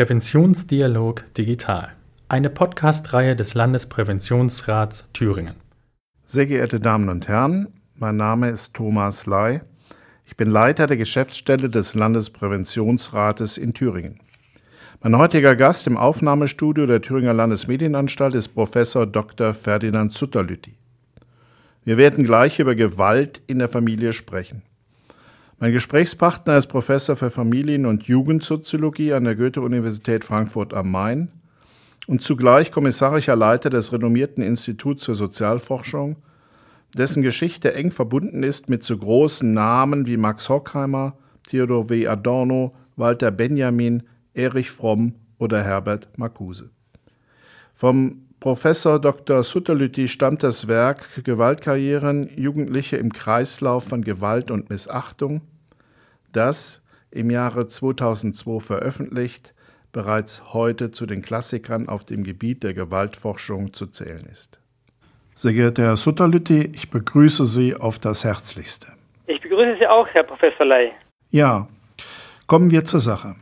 Präventionsdialog Digital, eine Podcast-Reihe des Landespräventionsrats Thüringen. Sehr geehrte Damen und Herren, mein Name ist Thomas Ley. Ich bin Leiter der Geschäftsstelle des Landespräventionsrates in Thüringen. Mein heutiger Gast im Aufnahmestudio der Thüringer Landesmedienanstalt ist Professor Dr. Ferdinand Sutterlütti. Wir werden gleich über Gewalt in der Familie sprechen. Mein Gesprächspartner ist Professor für Familien- und Jugendsoziologie an der Goethe-Universität Frankfurt am Main und zugleich kommissarischer Leiter des renommierten Instituts für Sozialforschung, dessen Geschichte eng verbunden ist mit so großen Namen wie Max Horkheimer, Theodor W. Adorno, Walter Benjamin, Erich Fromm oder Herbert Marcuse. Vom Professor Dr. Sutterlütti stammt das Werk Gewaltkarrieren Jugendliche im Kreislauf von Gewalt und Missachtung, das im Jahre 2002 veröffentlicht bereits heute zu den Klassikern auf dem Gebiet der Gewaltforschung zu zählen ist. Sehr geehrter Herr Sutterlütti, ich begrüße Sie auf das Herzlichste. Ich begrüße Sie auch, Herr Professor Ley. Ja, kommen wir zur Sache.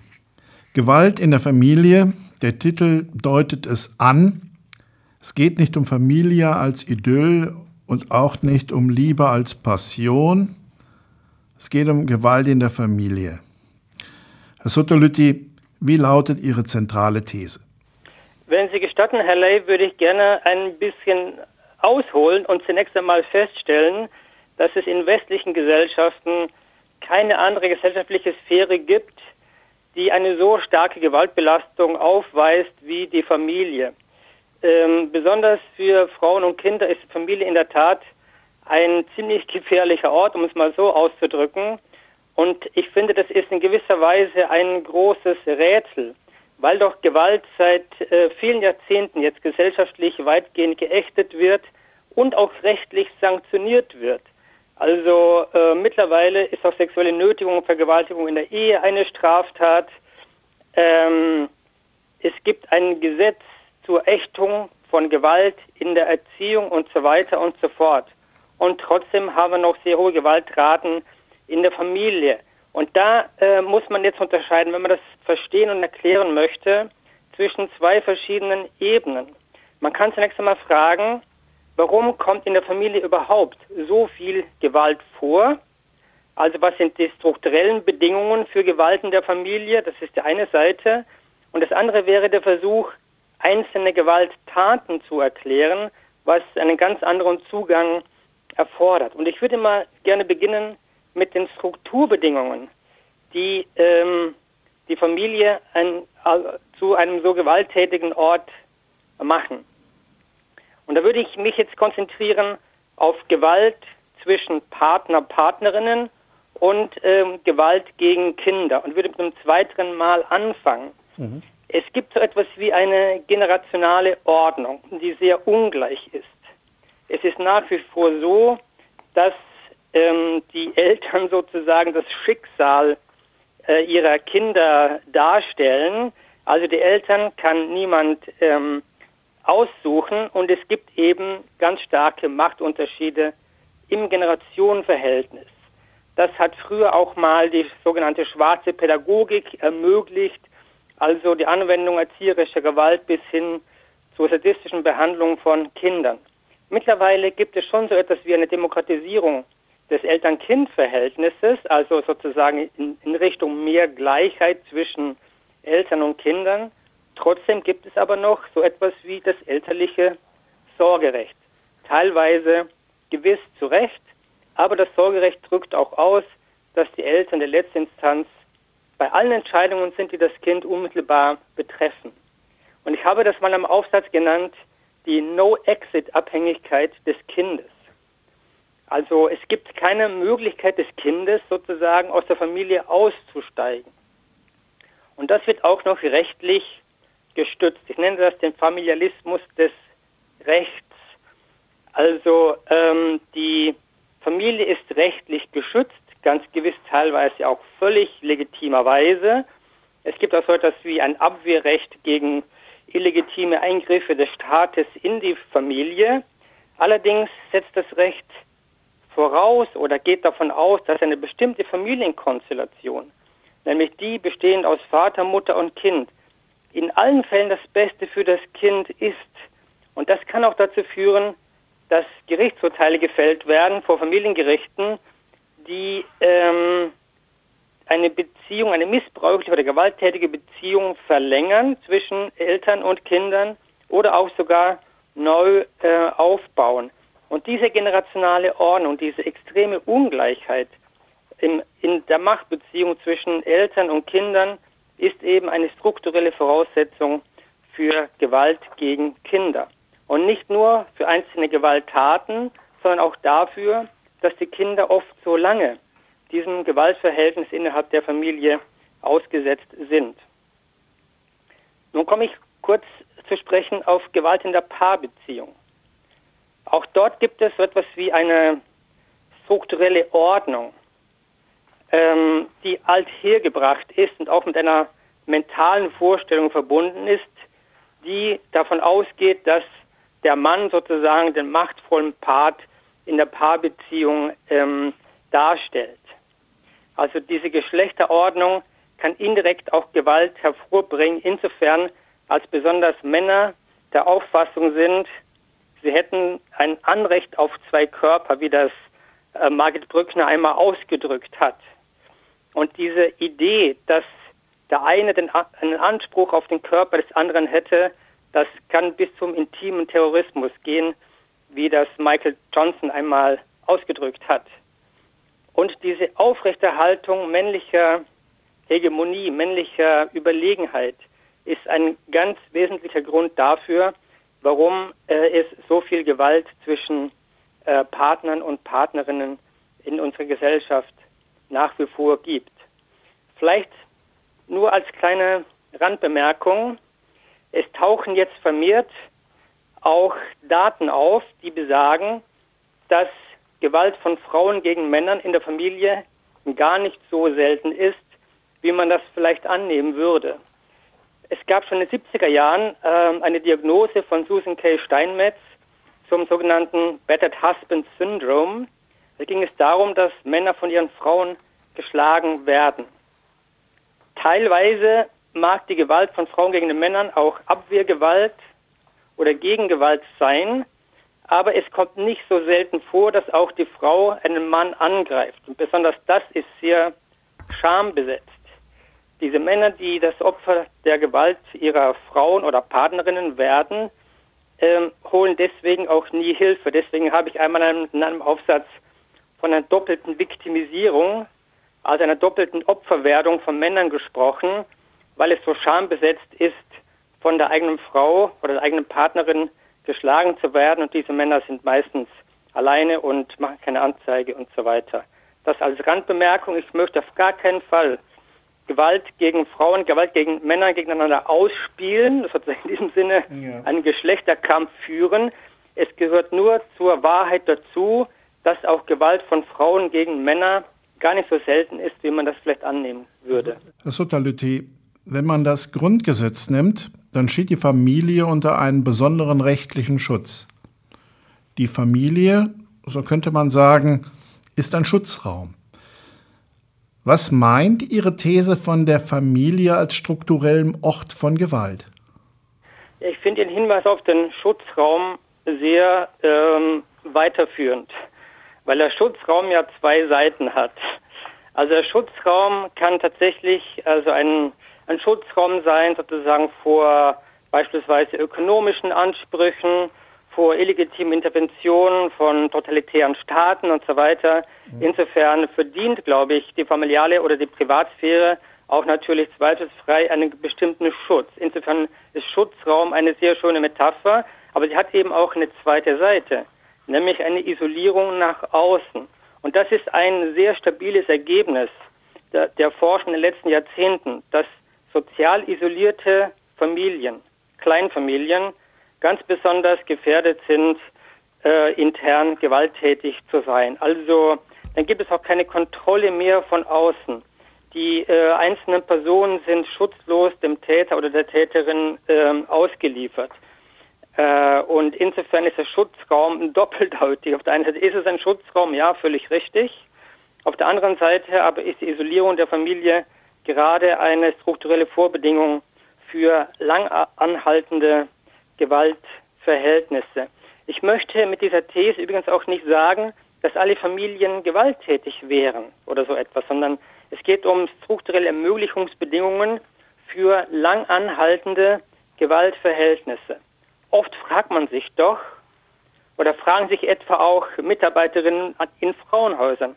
Gewalt in der Familie, der Titel deutet es an, es geht nicht um Familie als Idyll und auch nicht um Liebe als Passion. Es geht um Gewalt in der Familie. Herr Sotolütti, wie lautet Ihre zentrale These? Wenn Sie gestatten, Herr Ley, würde ich gerne ein bisschen ausholen und zunächst einmal feststellen, dass es in westlichen Gesellschaften keine andere gesellschaftliche Sphäre gibt, die eine so starke Gewaltbelastung aufweist wie die Familie. Ähm, besonders für Frauen und Kinder ist Familie in der Tat ein ziemlich gefährlicher Ort, um es mal so auszudrücken. Und ich finde, das ist in gewisser Weise ein großes Rätsel, weil doch Gewalt seit äh, vielen Jahrzehnten jetzt gesellschaftlich weitgehend geächtet wird und auch rechtlich sanktioniert wird. Also äh, mittlerweile ist auch sexuelle Nötigung und Vergewaltigung in der Ehe eine Straftat. Ähm, es gibt ein Gesetz zur Ächtung von Gewalt in der Erziehung und so weiter und so fort. Und trotzdem haben wir noch sehr hohe Gewaltraten in der Familie. Und da äh, muss man jetzt unterscheiden, wenn man das verstehen und erklären möchte, zwischen zwei verschiedenen Ebenen. Man kann zunächst einmal fragen, warum kommt in der Familie überhaupt so viel Gewalt vor? Also was sind die strukturellen Bedingungen für Gewalt in der Familie? Das ist die eine Seite. Und das andere wäre der Versuch, einzelne Gewalttaten zu erklären, was einen ganz anderen Zugang erfordert. Und ich würde mal gerne beginnen mit den Strukturbedingungen, die ähm, die Familie ein, äh, zu einem so gewalttätigen Ort machen. Und da würde ich mich jetzt konzentrieren auf Gewalt zwischen Partner, Partnerinnen und ähm, Gewalt gegen Kinder und würde mit einem zweiten Mal anfangen. Mhm. Es gibt so etwas wie eine generationale Ordnung, die sehr ungleich ist. Es ist nach wie vor so, dass ähm, die Eltern sozusagen das Schicksal äh, ihrer Kinder darstellen. Also die Eltern kann niemand ähm, aussuchen und es gibt eben ganz starke Machtunterschiede im Generationenverhältnis. Das hat früher auch mal die sogenannte schwarze Pädagogik ermöglicht, also die Anwendung erzieherischer Gewalt bis hin zur sadistischen Behandlung von Kindern. Mittlerweile gibt es schon so etwas wie eine Demokratisierung des Eltern-Kind-Verhältnisses, also sozusagen in, in, Richtung mehr Gleichheit zwischen Eltern und Kindern. Trotzdem gibt es aber noch so etwas wie das elterliche Sorgerecht. Teilweise gewiss zu Recht, aber das Sorgerecht drückt auch aus, dass die Eltern der letzten Instanz bei allen Entscheidungen sind, die das Kind unmittelbar betreffen. Und ich habe das mal am Aufsatz genannt, die No-Exit-Abhängigkeit des Kindes. Also es gibt keine Möglichkeit des Kindes sozusagen aus der Familie auszusteigen. Und das wird auch noch rechtlich gestützt. Ich nenne das den Familialismus des Rechts. Also ähm, die Familie ist rechtlich geschützt ganz gewiss teilweise auch völlig legitimerweise. Es gibt auch so etwas wie ein Abwehrrecht gegen illegitime Eingriffe des Staates in die Familie. Allerdings setzt das Recht voraus oder geht davon aus, dass eine bestimmte Familienkonstellation, nämlich die bestehend aus Vater, Mutter und Kind, in allen Fällen das Beste für das Kind ist. Und das kann auch dazu führen, dass Gerichtsurteile gefällt werden vor Familiengerichten, die ähm, eine Beziehung, eine missbräuchliche oder gewalttätige Beziehung verlängern zwischen Eltern und Kindern oder auch sogar neu äh, aufbauen. Und diese generationale Ordnung, diese extreme Ungleichheit im, in der Machtbeziehung zwischen Eltern und Kindern ist eben eine strukturelle Voraussetzung für Gewalt gegen Kinder. Und nicht nur für einzelne Gewalttaten, sondern auch dafür, dass die Kinder oft so lange diesem Gewaltverhältnis innerhalb der Familie ausgesetzt sind. Nun komme ich kurz zu sprechen auf Gewalt in der Paarbeziehung. Auch dort gibt es etwas wie eine strukturelle Ordnung, ähm, die althergebracht ist und auch mit einer mentalen Vorstellung verbunden ist, die davon ausgeht, dass der Mann sozusagen den machtvollen Part in der Paarbeziehung ähm, darstellt. Also diese Geschlechterordnung kann indirekt auch Gewalt hervorbringen, insofern als besonders Männer der Auffassung sind, sie hätten ein Anrecht auf zwei Körper, wie das äh, Margit Brückner einmal ausgedrückt hat. Und diese Idee, dass der eine den, einen Anspruch auf den Körper des anderen hätte, das kann bis zum intimen Terrorismus gehen, wie das Michael Johnson einmal ausgedrückt hat. Und diese Aufrechterhaltung männlicher Hegemonie, männlicher Überlegenheit ist ein ganz wesentlicher Grund dafür, warum äh, es so viel Gewalt zwischen äh, Partnern und Partnerinnen in unserer Gesellschaft nach wie vor gibt. Vielleicht nur als kleine Randbemerkung, es tauchen jetzt vermehrt auch Daten auf, die besagen, dass Gewalt von Frauen gegen Männern in der Familie gar nicht so selten ist, wie man das vielleicht annehmen würde. Es gab schon in den 70er Jahren äh, eine Diagnose von Susan K. Steinmetz zum sogenannten Battered Husband Syndrome. Da ging es darum, dass Männer von ihren Frauen geschlagen werden. Teilweise mag die Gewalt von Frauen gegen den Männern auch Abwehrgewalt oder Gegengewalt sein, aber es kommt nicht so selten vor, dass auch die Frau einen Mann angreift. Und besonders das ist sehr schambesetzt. Diese Männer, die das Opfer der Gewalt ihrer Frauen oder Partnerinnen werden, ähm, holen deswegen auch nie Hilfe. Deswegen habe ich einmal in einem Aufsatz von einer doppelten Viktimisierung, also einer doppelten Opferwerdung von Männern gesprochen, weil es so schambesetzt ist, von der eigenen Frau oder der eigenen Partnerin geschlagen zu werden und diese Männer sind meistens alleine und machen keine Anzeige und so weiter. Das als Randbemerkung. Ich möchte auf gar keinen Fall Gewalt gegen Frauen, Gewalt gegen Männer gegeneinander ausspielen, das sozusagen in diesem Sinne ja. einen Geschlechterkampf führen. Es gehört nur zur Wahrheit dazu, dass auch Gewalt von Frauen gegen Männer gar nicht so selten ist, wie man das vielleicht annehmen würde. Herr Sottalüti, wenn man das Grundgesetz nimmt, dann steht die Familie unter einem besonderen rechtlichen Schutz. Die Familie, so könnte man sagen, ist ein Schutzraum. Was meint Ihre These von der Familie als strukturellem Ort von Gewalt? Ich finde den Hinweis auf den Schutzraum sehr ähm, weiterführend, weil der Schutzraum ja zwei Seiten hat. Also der Schutzraum kann tatsächlich also ein ein Schutzraum sein, sozusagen vor beispielsweise ökonomischen Ansprüchen, vor illegitimen Interventionen von totalitären Staaten und so weiter. Mhm. Insofern verdient, glaube ich, die familiale oder die Privatsphäre auch natürlich zweifelsfrei einen bestimmten Schutz. Insofern ist Schutzraum eine sehr schöne Metapher, aber sie hat eben auch eine zweite Seite, nämlich eine Isolierung nach außen. Und das ist ein sehr stabiles Ergebnis der, der Forschung in den letzten Jahrzehnten, dass sozial isolierte Familien, Kleinfamilien, ganz besonders gefährdet sind, äh, intern gewalttätig zu sein. Also dann gibt es auch keine Kontrolle mehr von außen. Die äh, einzelnen Personen sind schutzlos dem Täter oder der Täterin äh, ausgeliefert. Und insofern ist der Schutzraum doppeldeutig. Auf der einen Seite ist es ein Schutzraum, ja, völlig richtig. Auf der anderen Seite aber ist die Isolierung der Familie gerade eine strukturelle Vorbedingung für lang anhaltende Gewaltverhältnisse. Ich möchte mit dieser These übrigens auch nicht sagen, dass alle Familien gewalttätig wären oder so etwas, sondern es geht um strukturelle Ermöglichungsbedingungen für lang anhaltende Gewaltverhältnisse. Oft fragt man sich doch, oder fragen sich etwa auch Mitarbeiterinnen in Frauenhäusern,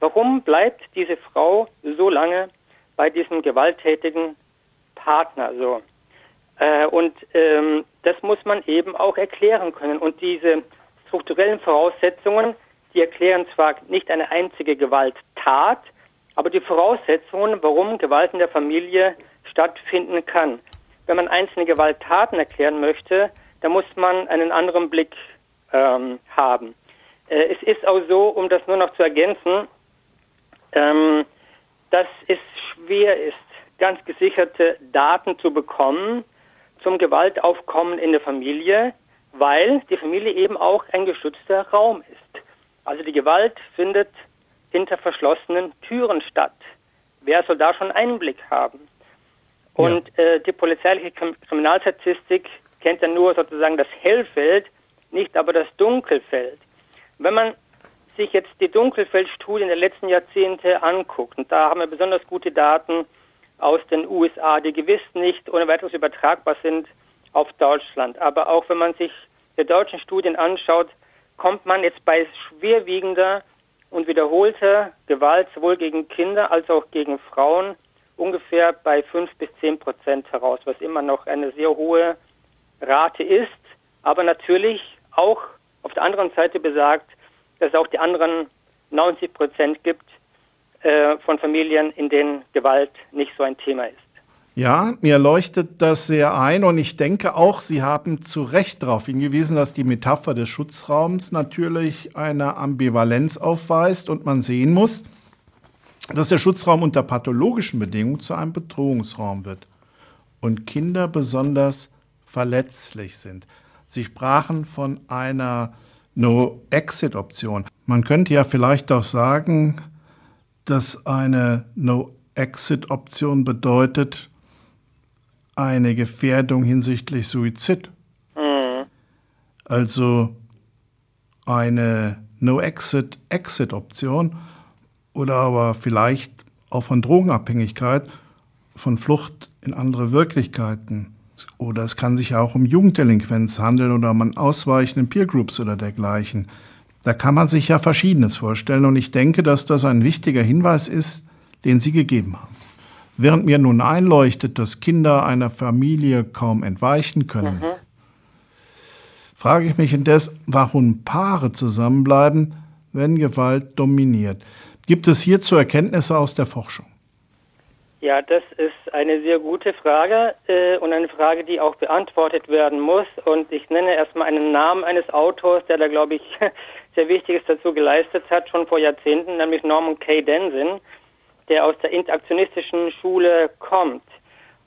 warum bleibt diese Frau so lange bei diesem gewalttätigen Partner so? Äh, und ähm, das muss man eben auch erklären können. Und diese strukturellen Voraussetzungen, die erklären zwar nicht eine einzige Gewalttat, aber die Voraussetzungen, warum Gewalt in der Familie stattfinden kann. Wenn man einzelne Gewalttaten erklären möchte, dann muss man einen anderen Blick ähm, haben. Äh, es ist auch so, um das nur noch zu ergänzen, ähm, dass es schwer ist, ganz gesicherte Daten zu bekommen zum Gewaltaufkommen in der Familie, weil die Familie eben auch ein geschützter Raum ist. Also die Gewalt findet hinter verschlossenen Türen statt. Wer soll da schon Einblick haben? Und ja. äh, die polizeiliche Kriminalstatistik kennt ja nur sozusagen das Hellfeld, nicht aber das Dunkelfeld. Wenn man sich jetzt die Dunkelfeldstudien der letzten Jahrzehnte anguckt, und da haben wir besonders gute Daten aus den USA, die gewiss nicht ohne weiteres übertragbar sind auf Deutschland. Aber auch wenn man sich die deutschen Studien anschaut, kommt man jetzt bei schwerwiegender und wiederholter Gewalt sowohl gegen Kinder als auch gegen Frauen ungefähr bei 5 bis 10 Prozent heraus, was immer noch eine sehr hohe Rate ist, aber natürlich auch auf der anderen Seite besagt, dass es auch die anderen 90 Prozent gibt äh, von Familien, in denen Gewalt nicht so ein Thema ist. Ja, mir leuchtet das sehr ein und ich denke auch, Sie haben zu Recht darauf hingewiesen, dass die Metapher des Schutzraums natürlich eine Ambivalenz aufweist und man sehen muss, dass der Schutzraum unter pathologischen Bedingungen zu einem Bedrohungsraum wird und Kinder besonders verletzlich sind. Sie sprachen von einer No-Exit-Option. Man könnte ja vielleicht auch sagen, dass eine No-Exit-Option bedeutet eine Gefährdung hinsichtlich Suizid. Mhm. Also eine No-Exit-Exit-Option oder aber vielleicht auch von Drogenabhängigkeit, von Flucht in andere Wirklichkeiten oder es kann sich auch um Jugenddelinquenz handeln oder um ein Ausweichen in Peergroups oder dergleichen. Da kann man sich ja Verschiedenes vorstellen und ich denke, dass das ein wichtiger Hinweis ist, den Sie gegeben haben. Während mir nun einleuchtet, dass Kinder einer Familie kaum entweichen können, mhm. frage ich mich indes, warum Paare zusammenbleiben, wenn Gewalt dominiert. Gibt es hierzu Erkenntnisse aus der Forschung? Ja, das ist eine sehr gute Frage äh, und eine Frage, die auch beantwortet werden muss. Und ich nenne erstmal einen Namen eines Autors, der da, glaube ich, sehr Wichtiges dazu geleistet hat, schon vor Jahrzehnten, nämlich Norman K. Denson, der aus der interaktionistischen Schule kommt.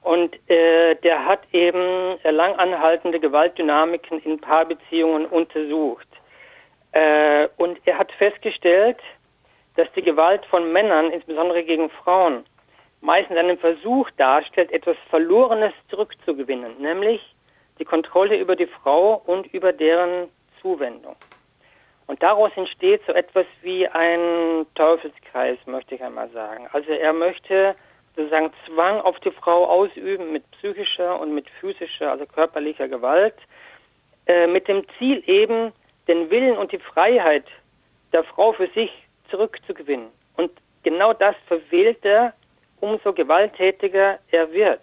Und äh, der hat eben lang anhaltende Gewaltdynamiken in Paarbeziehungen untersucht. Äh, und er hat festgestellt, dass die Gewalt von Männern, insbesondere gegen Frauen, meistens einen Versuch darstellt, etwas Verlorenes zurückzugewinnen, nämlich die Kontrolle über die Frau und über deren Zuwendung. Und daraus entsteht so etwas wie ein Teufelskreis, möchte ich einmal sagen. Also er möchte sozusagen Zwang auf die Frau ausüben mit psychischer und mit physischer, also körperlicher Gewalt, äh, mit dem Ziel eben, den Willen und die Freiheit der Frau für sich zurückzugewinnen. Und genau das verwählt er umso gewalttätiger er wird.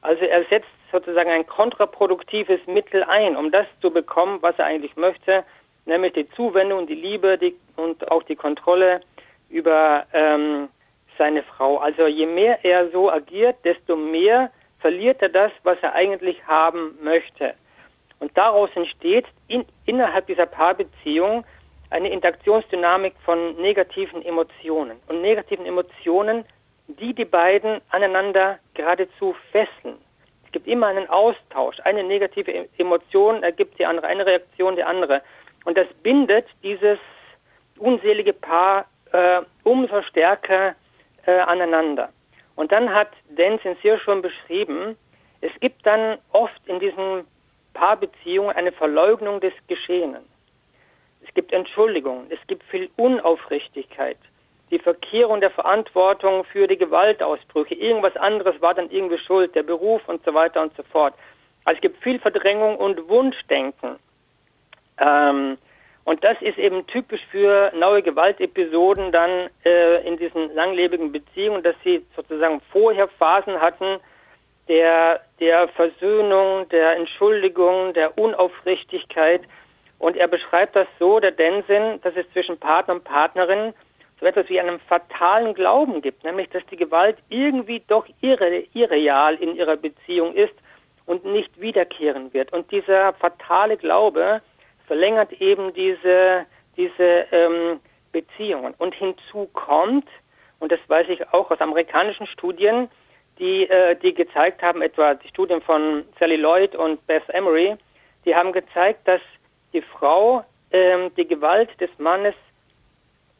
Also er setzt sozusagen ein kontraproduktives Mittel ein, um das zu bekommen, was er eigentlich möchte, nämlich die Zuwendung, die Liebe die, und auch die Kontrolle über ähm, seine Frau. Also je mehr er so agiert, desto mehr verliert er das, was er eigentlich haben möchte. Und daraus entsteht in, innerhalb dieser Paarbeziehung eine Interaktionsdynamik von negativen Emotionen. Und negativen Emotionen die die beiden aneinander geradezu fesseln. Es gibt immer einen Austausch. Eine negative e- Emotion ergibt die andere, eine Reaktion die andere. Und das bindet dieses unselige Paar äh, umso stärker äh, aneinander. Und dann hat Dan Sincere schon beschrieben, Es gibt dann oft in diesen Paarbeziehungen eine Verleugnung des Geschehenen. Es gibt Entschuldigung, es gibt viel Unaufrichtigkeit, die Verkehrung der Verantwortung für die Gewaltausbrüche. Irgendwas anderes war dann irgendwie schuld, der Beruf und so weiter und so fort. Also es gibt viel Verdrängung und Wunschdenken. Ähm, und das ist eben typisch für neue Gewaltepisoden dann äh, in diesen langlebigen Beziehungen, dass sie sozusagen vorher Phasen hatten der, der Versöhnung, der Entschuldigung, der Unaufrichtigkeit. Und er beschreibt das so, der Densin, dass es zwischen Partner und Partnerin so etwas wie einen fatalen Glauben gibt, nämlich dass die Gewalt irgendwie doch irre, irreal in ihrer Beziehung ist und nicht wiederkehren wird. Und dieser fatale Glaube, verlängert eben diese, diese ähm, Beziehungen. Und hinzu kommt, und das weiß ich auch aus amerikanischen Studien, die, äh, die gezeigt haben, etwa die Studien von Sally Lloyd und Beth Emery, die haben gezeigt, dass die Frau ähm, die Gewalt des Mannes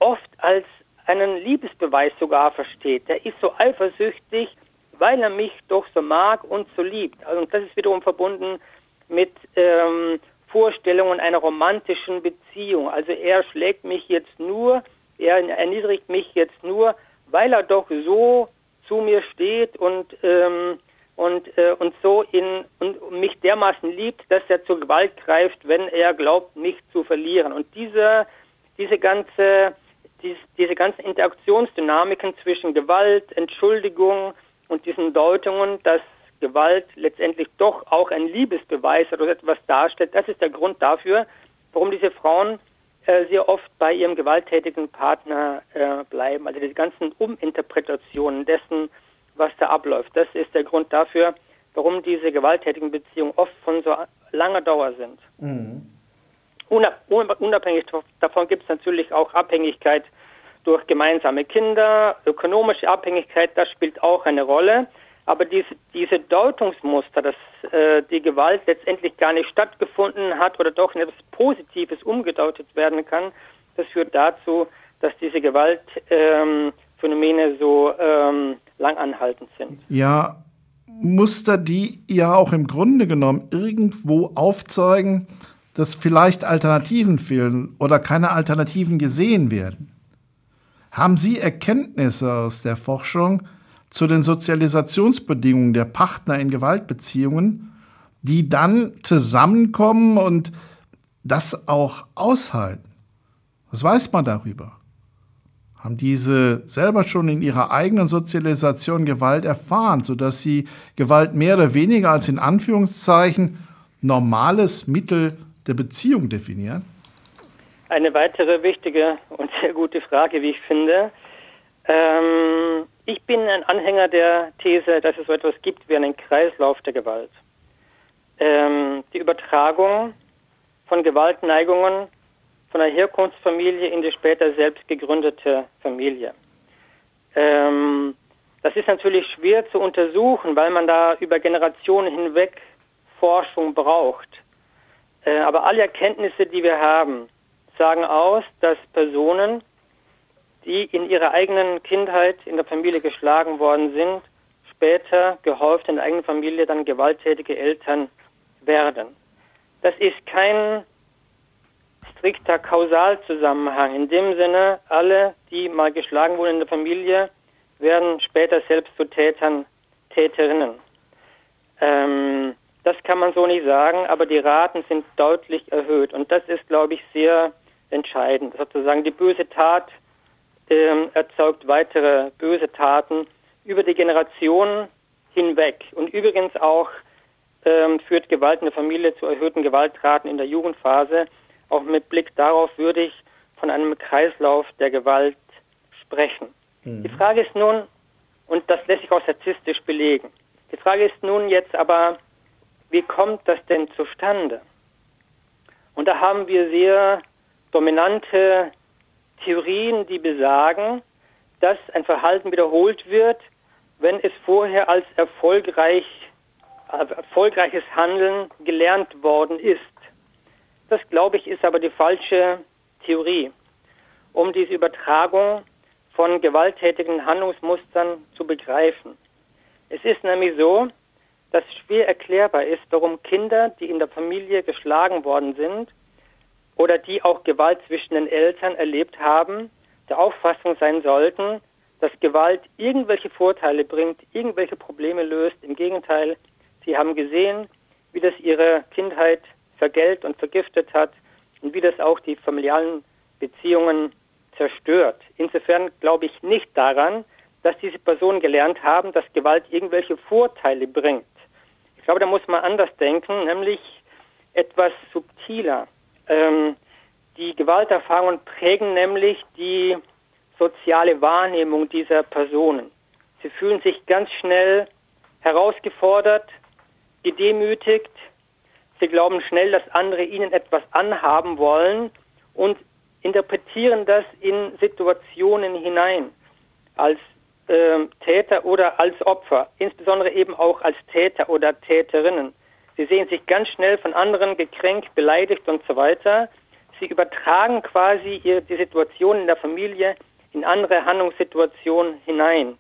oft als einen Liebesbeweis sogar versteht. Der ist so eifersüchtig, weil er mich doch so mag und so liebt. Also, und das ist wiederum verbunden mit ähm, Vorstellungen einer romantischen Beziehung. Also er schlägt mich jetzt nur, er erniedrigt mich jetzt nur, weil er doch so zu mir steht und ähm, und äh, und so in und mich dermaßen liebt, dass er zur Gewalt greift, wenn er glaubt, mich zu verlieren. Und diese diese ganze diese, diese ganzen Interaktionsdynamiken zwischen Gewalt, Entschuldigung und diesen Deutungen, dass Gewalt letztendlich doch auch ein Liebesbeweis oder etwas darstellt. Das ist der Grund dafür, warum diese Frauen äh, sehr oft bei ihrem gewalttätigen Partner äh, bleiben. Also die ganzen Uminterpretationen dessen, was da abläuft. Das ist der Grund dafür, warum diese gewalttätigen Beziehungen oft von so langer Dauer sind. Mhm. Unabhängig davon gibt es natürlich auch Abhängigkeit durch gemeinsame Kinder, ökonomische Abhängigkeit, das spielt auch eine Rolle. Aber diese, diese Deutungsmuster, dass äh, die Gewalt letztendlich gar nicht stattgefunden hat oder doch etwas Positives umgedeutet werden kann, das führt dazu, dass diese Gewaltphänomene ähm, so ähm, langanhaltend sind. Ja, Muster, die ja auch im Grunde genommen irgendwo aufzeigen, dass vielleicht Alternativen fehlen oder keine Alternativen gesehen werden. Haben Sie Erkenntnisse aus der Forschung, zu den Sozialisationsbedingungen der Partner in Gewaltbeziehungen, die dann zusammenkommen und das auch aushalten. Was weiß man darüber? Haben diese selber schon in ihrer eigenen Sozialisation Gewalt erfahren, sodass sie Gewalt mehr oder weniger als in Anführungszeichen normales Mittel der Beziehung definieren? Eine weitere wichtige und sehr gute Frage, wie ich finde. Ähm, ich bin ein Anhänger der These, dass es so etwas gibt wie einen Kreislauf der Gewalt. Ähm, die Übertragung von Gewaltneigungen von der Herkunftsfamilie in die später selbst gegründete Familie. Ähm, das ist natürlich schwer zu untersuchen, weil man da über Generationen hinweg Forschung braucht. Äh, aber alle Erkenntnisse, die wir haben, sagen aus, dass Personen, die in ihrer eigenen Kindheit in der Familie geschlagen worden sind, später gehäuft in der eigenen Familie dann gewalttätige Eltern werden. Das ist kein strikter Kausalzusammenhang. In dem Sinne, alle, die mal geschlagen wurden in der Familie, werden später selbst zu Tätern, Täterinnen. Ähm, das kann man so nicht sagen, aber die Raten sind deutlich erhöht. Und das ist, glaube ich, sehr entscheidend. Sozusagen die böse Tat ähm, erzeugt weitere böse Taten über die Generationen hinweg. Und übrigens auch ähm, führt Gewalt in der Familie zu erhöhten Gewaltraten in der Jugendphase. Auch mit Blick darauf würde ich von einem Kreislauf der Gewalt sprechen. Mhm. Die Frage ist nun, und das lässt sich auch statistisch belegen, die Frage ist nun jetzt aber, wie kommt das denn zustande? Und da haben wir sehr dominante Theorien, die besagen, dass ein Verhalten wiederholt wird, wenn es vorher als erfolgreich, erfolgreiches Handeln gelernt worden ist. Das, glaube ich, ist aber die falsche Theorie. Um diese Übertragung von gewalttätigen Handlungsmustern zu begreifen. Es ist nämlich so, dass schwer erklärbar ist, warum Kinder, die in der Familie geschlagen worden sind oder die auch Gewalt zwischen den Eltern erlebt haben, der Auffassung sein sollten, dass Gewalt irgendwelche Vorteile bringt, irgendwelche Probleme löst. Im Gegenteil, sie haben gesehen, wie das ihre Kindheit vergällt und vergiftet hat und wie das auch die familialen Beziehungen zerstört. Insofern glaube ich nicht daran, dass diese Personen gelernt haben, dass Gewalt irgendwelche Vorteile bringt. Ich glaube, da muss man anders denken, nämlich etwas subtiler. Ähm, die Gewalterfahrungen prägen nämlich die soziale Wahrnehmung dieser Personen. Sie fühlen sich ganz schnell herausgefordert, gedemütigt. Sie glauben schnell, dass andere ihnen etwas anhaben wollen und interpretieren das in Situationen hinein als äh, Täter oder als Opfer, insbesondere eben auch als Täter oder Täterinnen. Sie sehen sich ganz schnell von anderen gekränkt, beleidigt und so weiter. Sie übertragen quasi die Situation in der Familie in andere Handlungssituationen hinein.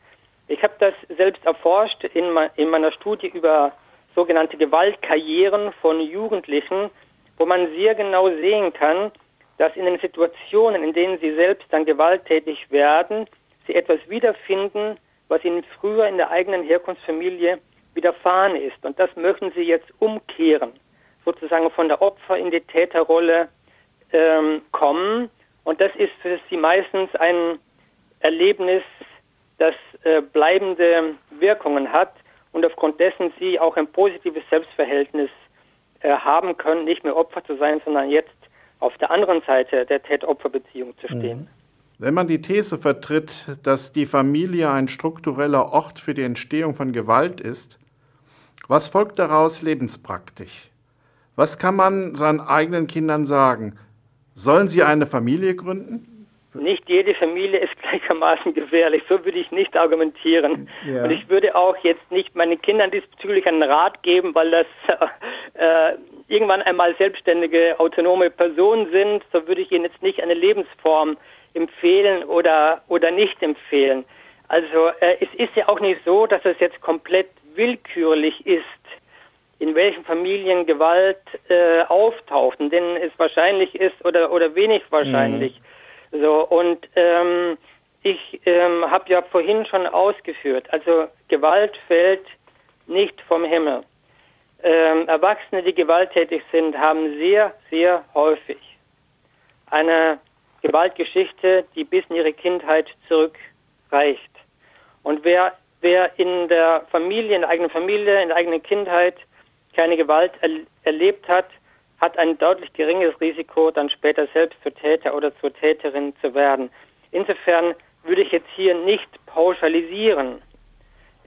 Ich habe das selbst erforscht in, in meiner Studie über sogenannte Gewaltkarrieren von Jugendlichen, wo man sehr genau sehen kann, dass in den Situationen, in denen sie selbst dann gewalttätig werden, sie etwas wiederfinden, was ihnen früher in der eigenen Herkunftsfamilie widerfahren ist. Und das möchten sie jetzt umkehren, sozusagen von der Opfer in die Täterrolle ähm, kommen. Und das ist für sie meistens ein Erlebnis, das äh, bleibende Wirkungen hat und aufgrund dessen sie auch ein positives Selbstverhältnis äh, haben können, nicht mehr Opfer zu sein, sondern jetzt auf der anderen Seite der Täter-Opfer-Beziehung zu stehen. Mhm. Wenn man die These vertritt, dass die Familie ein struktureller Ort für die Entstehung von Gewalt ist, was folgt daraus lebenspraktisch? Was kann man seinen eigenen Kindern sagen? Sollen sie eine Familie gründen? nicht jede Familie ist gleichermaßen gefährlich. So würde ich nicht argumentieren. Ja. Und ich würde auch jetzt nicht meinen Kindern diesbezüglich einen Rat geben, weil das äh, irgendwann einmal selbstständige, autonome Personen sind. So würde ich ihnen jetzt nicht eine Lebensform empfehlen oder, oder nicht empfehlen. Also äh, es ist ja auch nicht so, dass es jetzt komplett willkürlich ist, in welchen Familien Gewalt äh, auftaucht, in denen es wahrscheinlich ist oder, oder wenig wahrscheinlich. Mhm. So, und ähm, ich ähm, habe ja vorhin schon ausgeführt, also Gewalt fällt nicht vom Himmel. Ähm, Erwachsene, die gewalttätig sind, haben sehr, sehr häufig eine Gewaltgeschichte, die bis in ihre Kindheit zurückreicht. Und wer, wer in der Familie, in der eigenen Familie, in der eigenen Kindheit keine Gewalt er erlebt hat, hat ein deutlich geringeres Risiko, dann später selbst zur Täter oder zur Täterin zu werden. Insofern würde ich jetzt hier nicht pauschalisieren.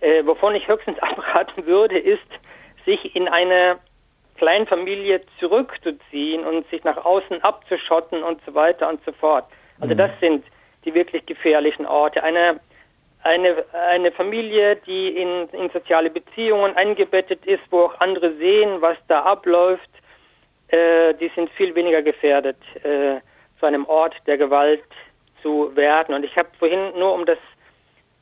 Äh, wovon ich höchstens abraten würde, ist, sich in eine Kleinfamilie zurückzuziehen und sich nach außen abzuschotten und so weiter und so fort. Also mhm. das sind die wirklich gefährlichen Orte. Eine, eine, eine Familie, die in, in soziale Beziehungen eingebettet ist, wo auch andere sehen, was da abläuft, äh, die sind viel weniger gefährdet, äh, zu einem Ort der Gewalt zu werden. Und ich habe vorhin nur um das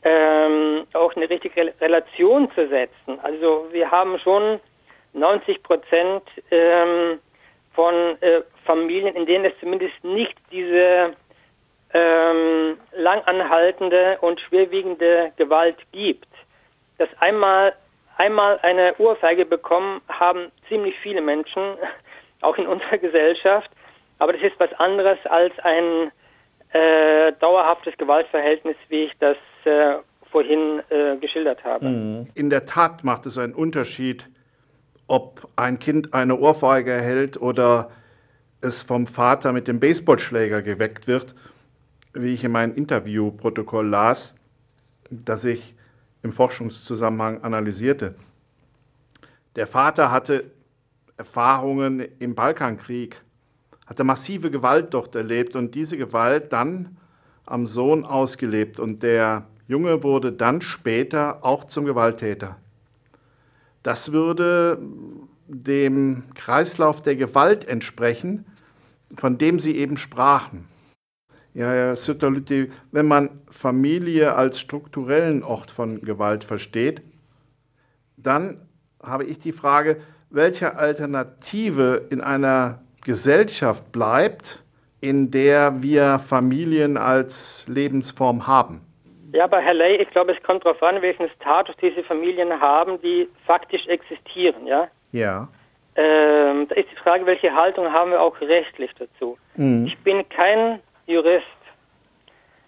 ähm, auch eine richtige Relation zu setzen. Also wir haben schon 90 Prozent ähm, von äh, Familien, in denen es zumindest nicht diese ähm, langanhaltende und schwerwiegende Gewalt gibt. Dass einmal einmal eine Ohrfeige bekommen haben ziemlich viele Menschen auch in unserer Gesellschaft. Aber das ist was anderes als ein äh, dauerhaftes Gewaltverhältnis, wie ich das äh, vorhin äh, geschildert habe. Mhm. In der Tat macht es einen Unterschied, ob ein Kind eine Ohrfeige erhält oder es vom Vater mit dem Baseballschläger geweckt wird, wie ich in meinem Interviewprotokoll las, das ich im Forschungszusammenhang analysierte. Der Vater hatte Erfahrungen im Balkankrieg, hatte massive Gewalt dort erlebt und diese Gewalt dann am Sohn ausgelebt. Und der Junge wurde dann später auch zum Gewalttäter. Das würde dem Kreislauf der Gewalt entsprechen, von dem Sie eben sprachen. Ja, Herr Sütterlütti, wenn man Familie als strukturellen Ort von Gewalt versteht, dann habe ich die Frage, welche Alternative in einer Gesellschaft bleibt, in der wir Familien als Lebensform haben? Ja, aber Herr Ley, ich glaube, es kommt darauf an, welchen Status diese Familien haben, die faktisch existieren, ja? Ja. Ähm, da ist die Frage, welche Haltung haben wir auch rechtlich dazu? Mhm. Ich bin kein Jurist.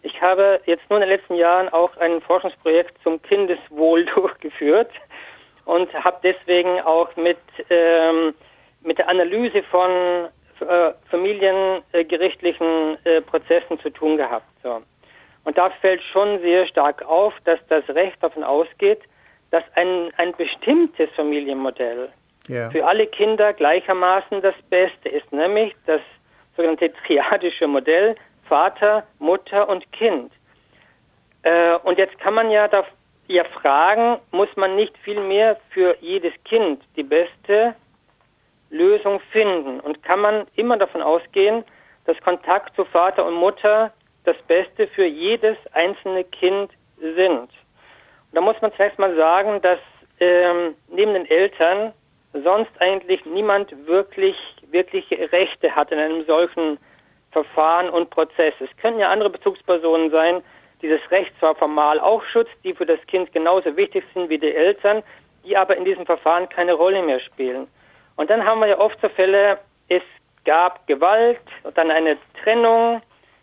Ich habe jetzt nur in den letzten Jahren auch ein Forschungsprojekt zum Kindeswohl durchgeführt und habe deswegen auch mit, ähm, mit der Analyse von äh, familiengerichtlichen äh, Prozessen zu tun gehabt. So. Und da fällt schon sehr stark auf, dass das Recht davon ausgeht, dass ein, ein bestimmtes Familienmodell yeah. für alle Kinder gleichermaßen das Beste ist, nämlich das sogenannte triadische Modell Vater, Mutter und Kind. Äh, und jetzt kann man ja, da, ja fragen, muss man nicht viel mehr für jedes Kind die beste Lösung finden? Und kann man immer davon ausgehen, dass Kontakt zu Vater und Mutter das Beste für jedes einzelne Kind sind. Und da muss man zunächst mal sagen, dass ähm, neben den Eltern sonst eigentlich niemand wirklich, wirkliche Rechte hat in einem solchen Verfahren und Prozess. Es können ja andere Bezugspersonen sein, die das Recht zwar formal auch schützt, die für das Kind genauso wichtig sind wie die Eltern, die aber in diesem Verfahren keine Rolle mehr spielen. Und dann haben wir ja oft so Fälle, es gab Gewalt dann eine Trennung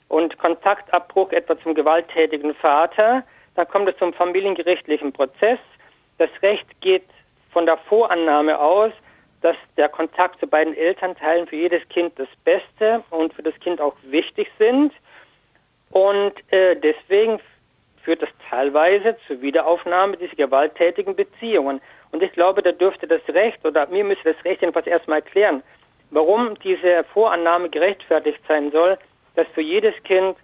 und Kontaktabbruch etwa zum gewalttätigen Vater, dann kommt es zum familiengerichtlichen Prozess. Das Recht geht von der Vorannahme aus, dass der Kontakt zu beiden Elternteilen für jedes Kind das Beste und für das Kind auch wichtig sind. Und äh, deswegen führt das teilweise zur Wiederaufnahme dieser gewalttätigen Beziehungen. Und ich glaube, da dürfte das Recht, oder mir müsste das Recht jedenfalls erstmal erklären, warum diese Vorannahme gerechtfertigt sein soll, dass für jedes Kind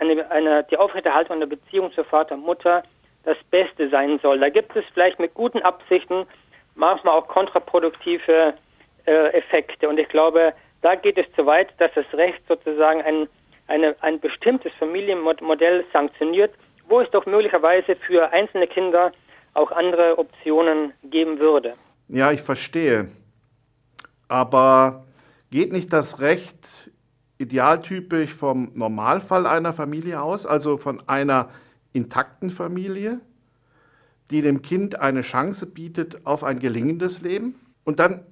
eine, eine, die Aufrechterhaltung einer Beziehung zur Vater, Mutter das Beste sein soll. Da gibt es vielleicht mit guten Absichten manchmal auch kontraproduktive äh, Effekte. Und ich glaube, da geht es zu weit, dass das Recht sozusagen ein, eine, ein bestimmtes Familienmodell sanktioniert, wo es doch möglicherweise für einzelne Kinder auch andere Optionen geben würde. Ja, ich verstehe. Aber geht nicht das Recht idealtypisch vom Normalfall einer Familie aus, also von einer intakten Familie, die dem Kind eine Chance bietet auf ein gelingendes Leben. Und dann,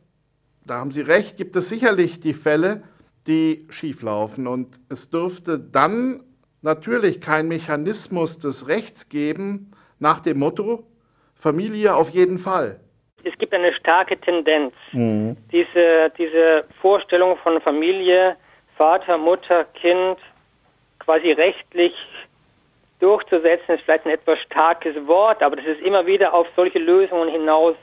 da haben Sie recht, gibt es sicherlich die Fälle, die schieflaufen. Und es dürfte dann natürlich kein Mechanismus des Rechts geben nach dem Motto, Familie auf jeden Fall. Es gibt eine starke Tendenz, mhm. diese, diese Vorstellung von Familie Vater, Mutter, Kind quasi rechtlich durchzusetzen, ist vielleicht ein etwas starkes Wort, aber das ist immer wieder auf solche Lösungen hinaus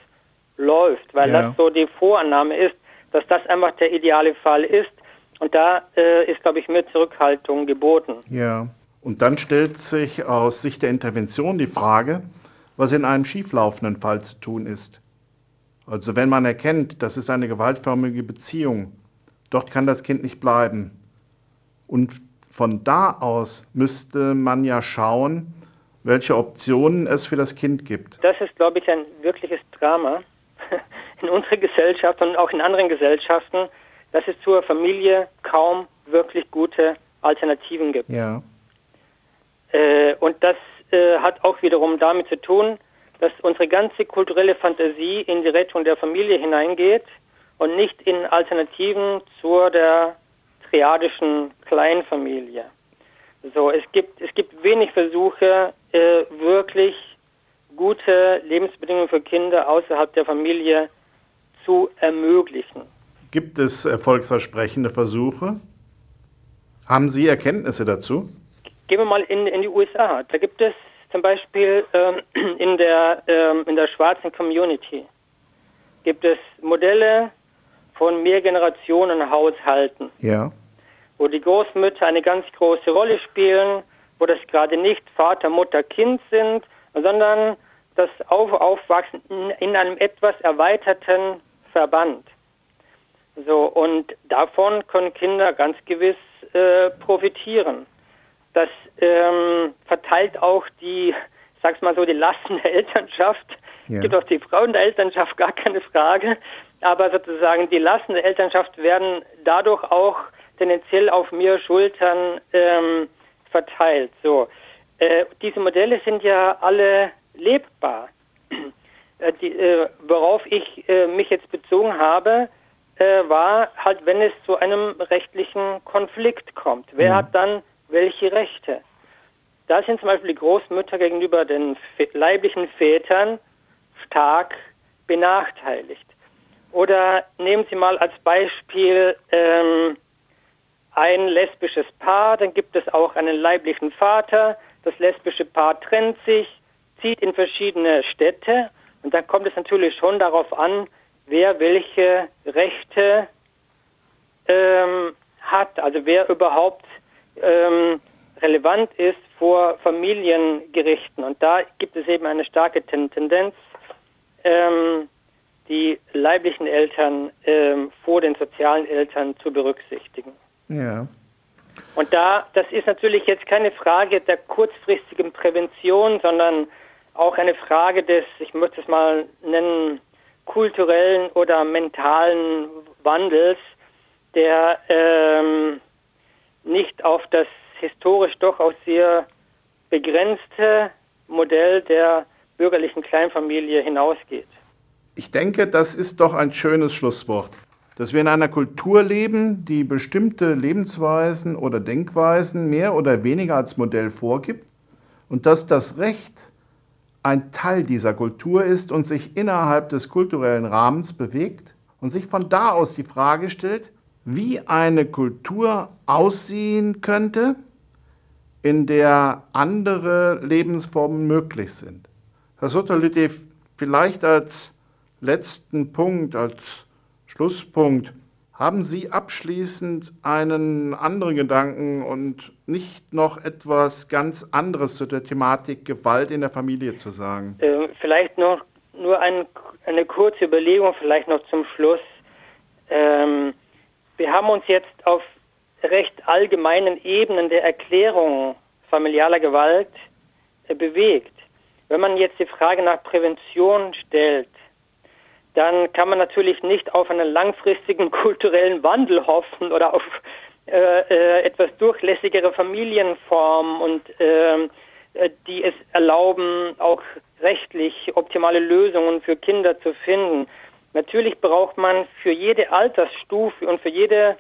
läuft, weil ja. das so die Vorannahme ist, dass das einfach der ideale Fall ist. Und da äh, ist, glaube ich, mehr Zurückhaltung geboten. Ja. Und dann stellt sich aus Sicht der Intervention die Frage, was in einem schieflaufenden Fall zu tun ist. Also wenn man erkennt, das ist eine gewaltförmige Beziehung, Dort kann das Kind nicht bleiben. Und von da aus müsste man ja schauen, welche Optionen es für das Kind gibt. Das ist, glaube ich, ein wirkliches Drama in unserer Gesellschaft und auch in anderen Gesellschaften, dass es zur Familie kaum wirklich gute Alternativen gibt. Ja. Äh, und das äh, hat auch wiederum damit zu tun, dass unsere ganze kulturelle Fantasie in die Rettung der Familie hineingeht und nicht in Alternativen zur der triadischen Kleinfamilie. So, es gibt, es gibt wenig Versuche, äh, wirklich gute Lebensbedingungen für Kinder außerhalb der Familie zu ermöglichen. Gibt es erfolgsversprechende Versuche? Haben Sie Erkenntnisse dazu? Gehen wir mal in, in die USA. Da gibt es zum Beispiel ähm, in, der, ähm, in der schwarzen Community gibt es Modelle, von Mehrgenerationen-Haushalten. Ja. Wo die Großmütter eine ganz große Rolle spielen, wo das gerade nicht Vater, Mutter, Kind sind, sondern das Auf Aufwachsen in, in einem etwas erweiterten Verband. So, und davon können Kinder ganz gewiss äh, profitieren. Das ähm, verteilt auch die, sag's mal so, die Lasten der Elternschaft Ja. Es gibt auch die Frauen der Elternschaft, gar keine Frage. Aber sozusagen die Lasten der Elternschaft werden dadurch auch tendenziell auf mehr Schultern ähm, verteilt. So, äh, diese Modelle sind ja alle lebbar. Äh, die, äh, worauf ich äh, mich jetzt bezogen habe, äh, war halt, wenn es zu einem rechtlichen Konflikt kommt. Wer mhm. hat dann welche Rechte? Da sind zum Beispiel die Großmütter gegenüber den leiblichen Vätern stark benachteiligt. Oder nehmen Sie mal als Beispiel ähm, ein lesbisches Paar, dann gibt es auch einen leiblichen Vater, das lesbische Paar trennt sich, zieht in verschiedene Städte und dann kommt es natürlich schon darauf an, wer welche Rechte ähm, hat, also wer überhaupt ähm, relevant ist vor Familiengerichten. Und da gibt es eben eine starke Tendenz, ähm, die leiblichen Eltern ähm, vor den sozialen Eltern zu berücksichtigen. Ja. Und da, das ist natürlich jetzt keine Frage der kurzfristigen Prävention, sondern auch eine Frage des, ich möchte es mal nennen, kulturellen oder mentalen Wandels, der ähm, nicht auf das historisch durchaus sehr begrenzte Modell der bürgerlichen Kleinfamilie hinausgeht. Ich denke, das ist doch ein schönes Schlusswort. Dass wir in einer Kultur leben, die bestimmte Lebensweisen oder Denkweisen mehr oder weniger als Modell vorgibt und dass das Recht ein Teil dieser Kultur ist und sich innerhalb des kulturellen Rahmens bewegt und sich von da aus die Frage stellt, wie eine Kultur aussehen könnte, in der andere Lebensformen möglich sind. Herr Sotolity, vielleicht als letzten Punkt, als Schlusspunkt, haben Sie abschließend einen anderen Gedanken und nicht noch etwas ganz anderes zu der Thematik Gewalt in der Familie zu sagen? Äh, vielleicht noch nur ein, eine kurze Überlegung, vielleicht noch zum Schluss. Ähm, wir haben uns jetzt auf recht allgemeinen Ebenen der Erklärung familialer Gewalt äh, bewegt. Wenn man jetzt die Frage nach Prävention stellt, dann kann man natürlich nicht auf einen langfristigen kulturellen Wandel hoffen oder auf äh, äh, etwas durchlässigere Familienformen und ähm, äh, die es erlauben, auch rechtlich optimale Lösungen für Kinder zu finden. Natürlich braucht man für jede Altersstufe und für jede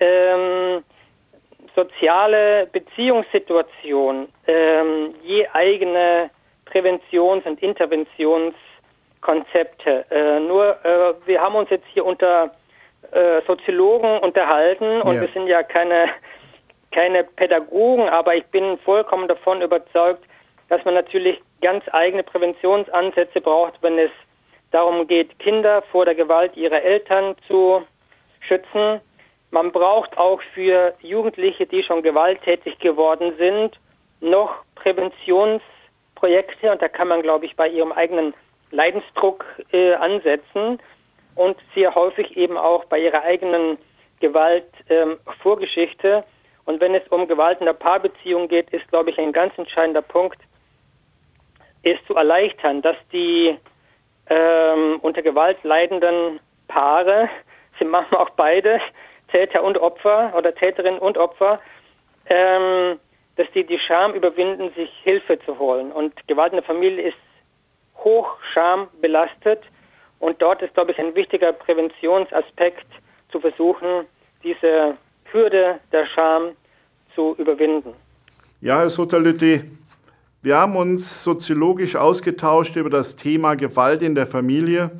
ähm, soziale Beziehungssituation ähm, je eigene Präventions- und Interventionskonzepte. Äh, nur äh, wir haben uns jetzt hier unter äh, Soziologen unterhalten und ja. wir sind ja keine, keine Pädagogen, aber ich bin vollkommen davon überzeugt, dass man natürlich ganz eigene Präventionsansätze braucht, wenn es darum geht, Kinder vor der Gewalt ihrer Eltern zu schützen. Man braucht auch für Jugendliche, die schon gewalttätig geworden sind, noch Präventionsprojekte und da kann man, glaube ich, bei ihrem eigenen Leidensdruck äh, ansetzen und sehr häufig eben auch bei ihrer eigenen Gewaltvorgeschichte. Ähm, und wenn es um Gewalt in der Paarbeziehung geht, ist, glaube ich, ein ganz entscheidender Punkt, ist zu erleichtern, dass die ähm, unter Gewalt leidenden Paare, sie machen auch beide, Täter und Opfer oder Täterin und Opfer, ähm, dass die die Scham überwinden, sich Hilfe zu holen. Und Gewalt in der Familie ist hoch schambelastet und dort ist, glaube ich, ein wichtiger Präventionsaspekt zu versuchen, diese Hürde der Scham zu überwinden. Ja, Herr Sotalütti, wir haben uns soziologisch ausgetauscht über das Thema Gewalt in der Familie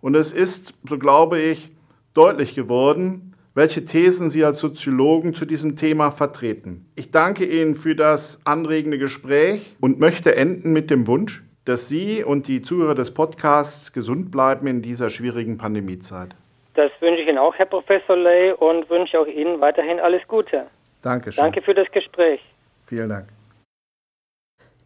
und es ist, so glaube ich, deutlich geworden, welche Thesen Sie als Soziologen zu diesem Thema vertreten. Ich danke Ihnen für das anregende Gespräch und möchte enden mit dem Wunsch, dass Sie und die Zuhörer des Podcasts gesund bleiben in dieser schwierigen Pandemiezeit. Das wünsche ich Ihnen auch, Herr Professor Ley, und wünsche auch Ihnen weiterhin alles Gute. Dankeschön. Danke für das Gespräch. Vielen Dank.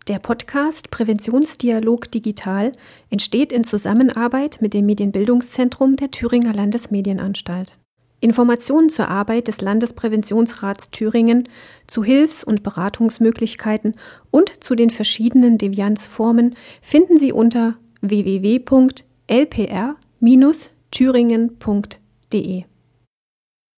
Der Podcast Präventionsdialog Digital entsteht in Zusammenarbeit mit dem Medienbildungszentrum der Thüringer Landesmedienanstalt. Informationen zur Arbeit des Landespräventionsrats Thüringen, zu Hilfs- und Beratungsmöglichkeiten und zu den verschiedenen Devianzformen finden Sie unter www.lpr-thüringen.de.